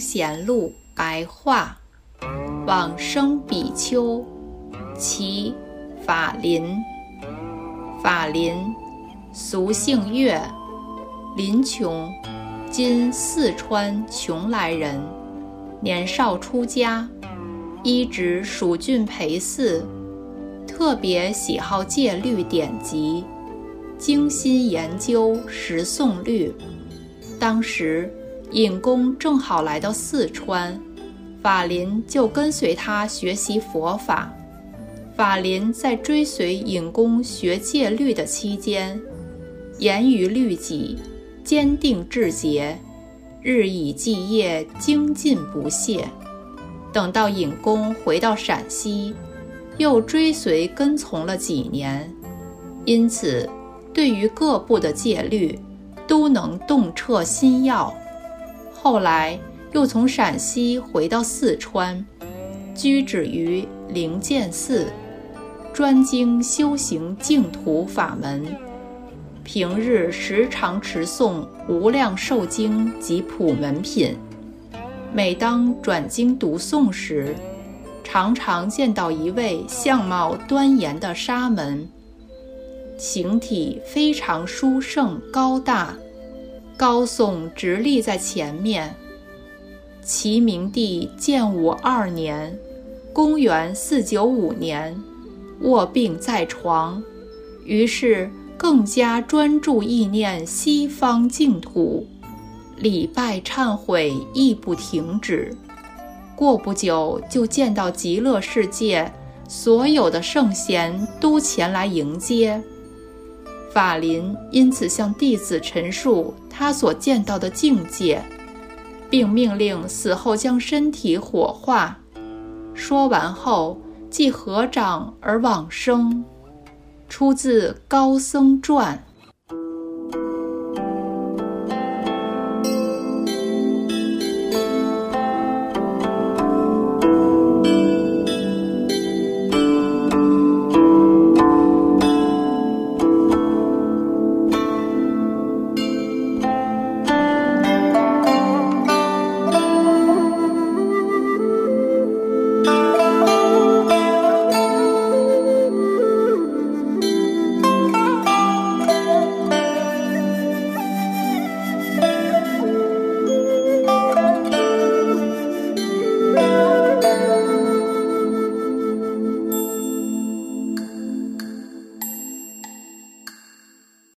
沿路白话，往生比丘，其法林。法林，俗姓岳，林琼，今四川邛崃人。年少出家，依职蜀郡陪寺，特别喜好戒律典籍，精心研究十诵律。当时尹公正好来到四川，法林就跟随他学习佛法。法林在追随尹公学戒律的期间，严于律己，坚定志节。日以继夜，精进不懈。等到尹公回到陕西，又追随跟从了几年，因此对于各部的戒律都能洞彻心要。后来又从陕西回到四川，居止于灵剑寺，专精修行净土法门。平日时常持诵《无量寿经》及普门品，每当转经读诵时，常常见到一位相貌端严的沙门，形体非常殊胜高大，高耸直立在前面。齐明帝建武二年（公元四九五年），卧病在床，于是。更加专注意念西方净土，礼拜忏悔亦不停止。过不久，就见到极乐世界所有的圣贤都前来迎接。法林因此向弟子陈述他所见到的境界，并命令死后将身体火化。说完后，即合掌而往生。出自《高僧传》。